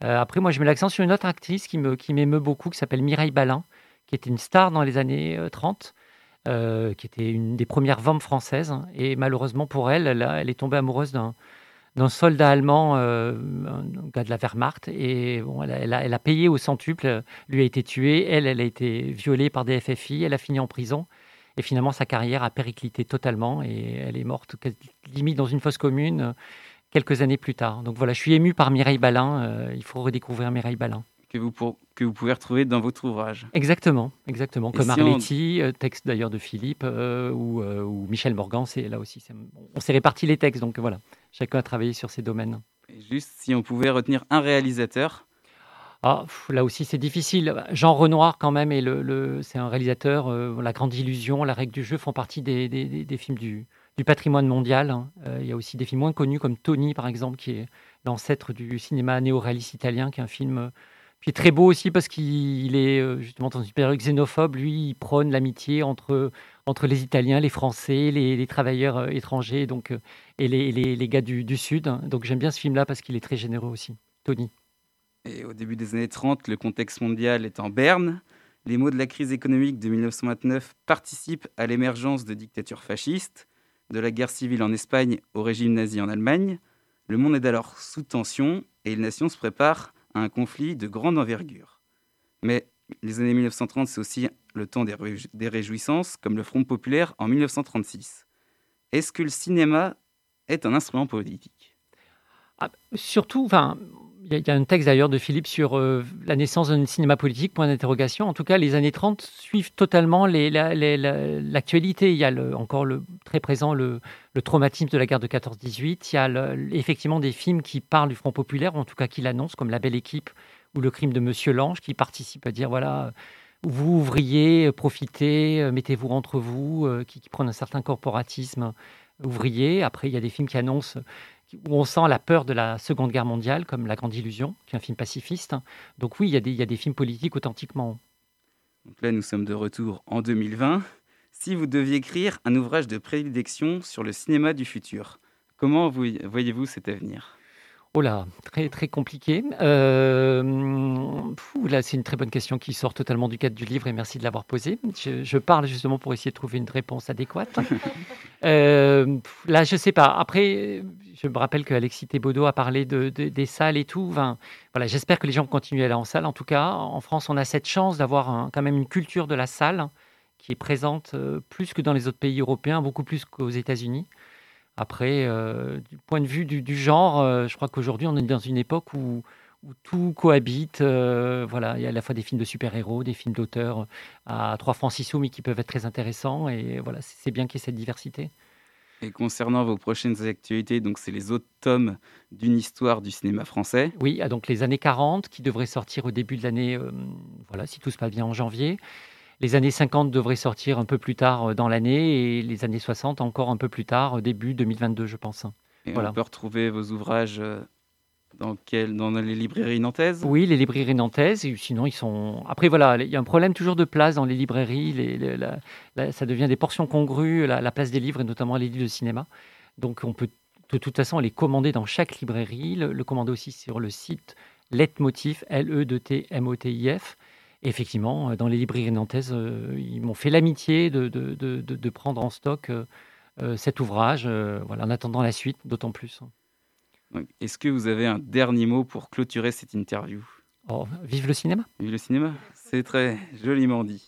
Euh, après, moi, je mets l'accent sur une autre actrice qui m'émeut beaucoup, qui s'appelle Mireille Balin, qui était une star dans les années 30. Euh, qui était une des premières femmes françaises. Et malheureusement pour elle, elle est tombée amoureuse d'un, d'un soldat allemand, euh, un gars de la Wehrmacht, et bon, elle, a, payé au centuple, lui a été tué, elle, elle a été violée par des FFI, elle a fini en prison, et finalement sa carrière a périclité totalement, et elle est morte limite dans une fosse commune quelques années plus tard. Donc voilà, je suis ému par Mireille Balin, euh, il faut redécouvrir Mireille Balin que vous, que vous pouvez retrouver dans votre ouvrage. Exactement, exactement. Comme Arletty, euh, texte d'ailleurs de Philippe, euh, euh, ou, Michel Morgan, c'est là aussi. On s'est réparti les textes, donc voilà, chacun a travaillé sur ses domaines. juste si on pouvait retenir un réalisateur. Ah, là aussi, c'est difficile. Jean Renoir, quand même, est le, c'est un réalisateur. la Grande Illusion, La Règle du jeu font partie des, des, films du, du, patrimoine mondial. Hein. il y a aussi des films moins connus, comme Tony, par exemple, qui est l'ancêtre du cinéma néo-réaliste italien, qui est un film puis très beau aussi parce qu'il est euh, justement dans une xénophobe. Lui, il prône l'amitié entre, entre les Italiens, les Français, les, travailleurs euh, étrangers donc, euh, et les, les, gars du, du Sud. Donc j'aime bien ce film-là parce qu'il est très généreux aussi. Tony. Et au début des années 30, le contexte mondial est en berne. Les mots de la crise économique de 1929 participent à l'émergence de dictatures fascistes, de la guerre civile en Espagne au régime nazi en Allemagne. Le monde est alors sous tension et les nations se préparent un conflit de grande envergure. Mais les années 1930, c'est aussi le temps des, des réjouissances, comme le Front populaire en 1936. Est-ce que le cinéma est un instrument politique? Ah, Surtout, enfin, il y, a un texte d'ailleurs de Philippe sur euh, la naissance d'un cinéma politique, point d'interrogation. En tout cas, les années 30 suivent totalement l'actualité. il y a encore le, très présent le, traumatisme de la guerre de 14-18. Il y a effectivement des films qui parlent du Front populaire, en tout cas qui l'annoncent, comme La Belle Équipe ou Le Crime de Monsieur Lange, qui participent à dire voilà, vous ouvriers, profitez, euh, mettez-vous entre vous, euh, qui, qui prennent un certain corporatisme ouvrier. Après, il y a des films qui annoncent où on sent la peur de la Seconde Guerre mondiale, comme La Grande Illusion, qui est un film pacifiste. Donc oui, il y a des, films politiques authentiquement. Donc là, nous sommes de retour en 2020. Si vous deviez écrire un ouvrage de prédilection sur le cinéma du futur, Comment voyez-vous cet avenir? Oh là, très très compliqué. Euh, là, c'est une très bonne question qui sort totalement du cadre du livre et merci de l'avoir posée. Je, parle justement pour essayer de trouver une réponse adéquate. Euh, là, je sais pas. Après, je me rappelle que Alexis a parlé de, des salles et tout. voilà, j'espère que les gens continuent à aller en salle. En tout cas, en France, on a cette chance d'avoir quand même une culture de la salle qui est présente euh, plus que dans les autres pays européens, beaucoup plus qu'aux États-Unis. Après, euh, du point de vue du, genre, euh, je crois qu'aujourd'hui, on est dans une époque où, tout cohabite. voilà, il y a à la fois des films de super-héros, des films d'auteurs à 3 francs 6 sous, mais qui peuvent être très intéressants. Et voilà, c'est bien qu'il y ait cette diversité. Et concernant vos prochaines actualités, donc c'est les autres tomes d'une histoire du cinéma français. Oui, ah, donc les années 40 qui devraient sortir au début de l'année, voilà, si tout se passe bien en janvier. Les années 50 devraient sortir un peu plus tard euh, dans l'année et les années 60 encore un peu plus tard, euh, début 2022, je pense. Et voilà. on peut retrouver vos ouvrages euh, dans, quel, dans les librairies nantaises? Oui, les librairies nantaises. Et sinon, ils sont. Après, voilà, il y a un problème toujours de place dans les librairies. Les, ça devient des portions congrues, la, place des livres, et notamment les livres de cinéma. Donc, on peut de toute façon les commander dans chaque librairie, le, commander aussi sur le site Letmotif, L-E-T-M-O-T-I-F effectivement, euh, dans les librairies nantaises, euh, ils m'ont fait l'amitié de, de, de, de, prendre en stock euh, cet ouvrage, voilà, en attendant la suite, d'autant plus. Est-ce que vous avez un dernier mot pour clôturer cette interview? Oh, Vive le cinéma Vive le cinéma, c'est très joliment dit.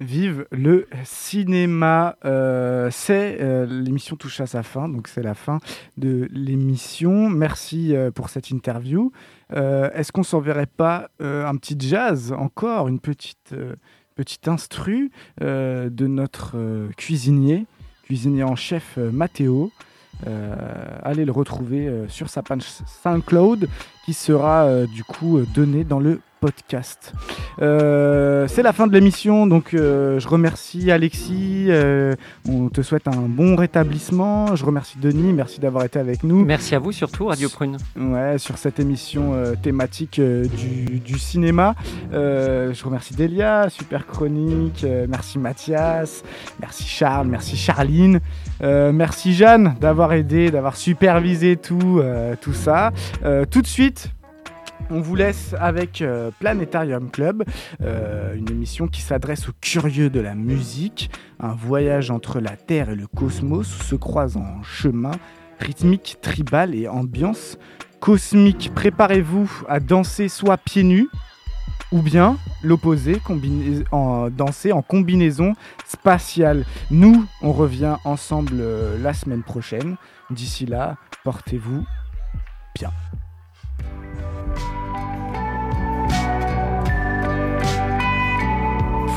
Vive le cinéma. Euh, c'est euh, l'émission touche à sa fin, donc c'est la fin de l'émission. Merci euh, pour cette interview. Est-ce qu'on s'enverrait pas un petit jazz encore, une petite petite instru de notre cuisinier, cuisinier en chef Mathéo. allez le retrouver sur sa page SoundCloud qui sera du coup donné dans le podcast. Euh, c'est la fin de l'émission, donc euh, je remercie Alexis, euh, on te souhaite un bon rétablissement, je remercie Denis, merci d'avoir été avec nous. Merci à vous surtout, Radio Prune. Ouais, sur cette émission thématique du, du, cinéma. je remercie Delia, super chronique, merci Mathias, merci Charles, merci Charline, merci Jeanne d'avoir aidé, d'avoir supervisé tout, tout ça. tout de suite, on vous laisse avec euh, Planetarium Club, euh, une émission qui s'adresse aux curieux de la musique, un voyage entre la Terre et le cosmos où se croisent en chemin rythmique, tribal et ambiance cosmique. Préparez-vous à danser soit pieds nus, ou bien l'opposé, en, danser en combinaison spatiale. Nous, on revient ensemble euh, la semaine prochaine. D'ici là, portez-vous bien.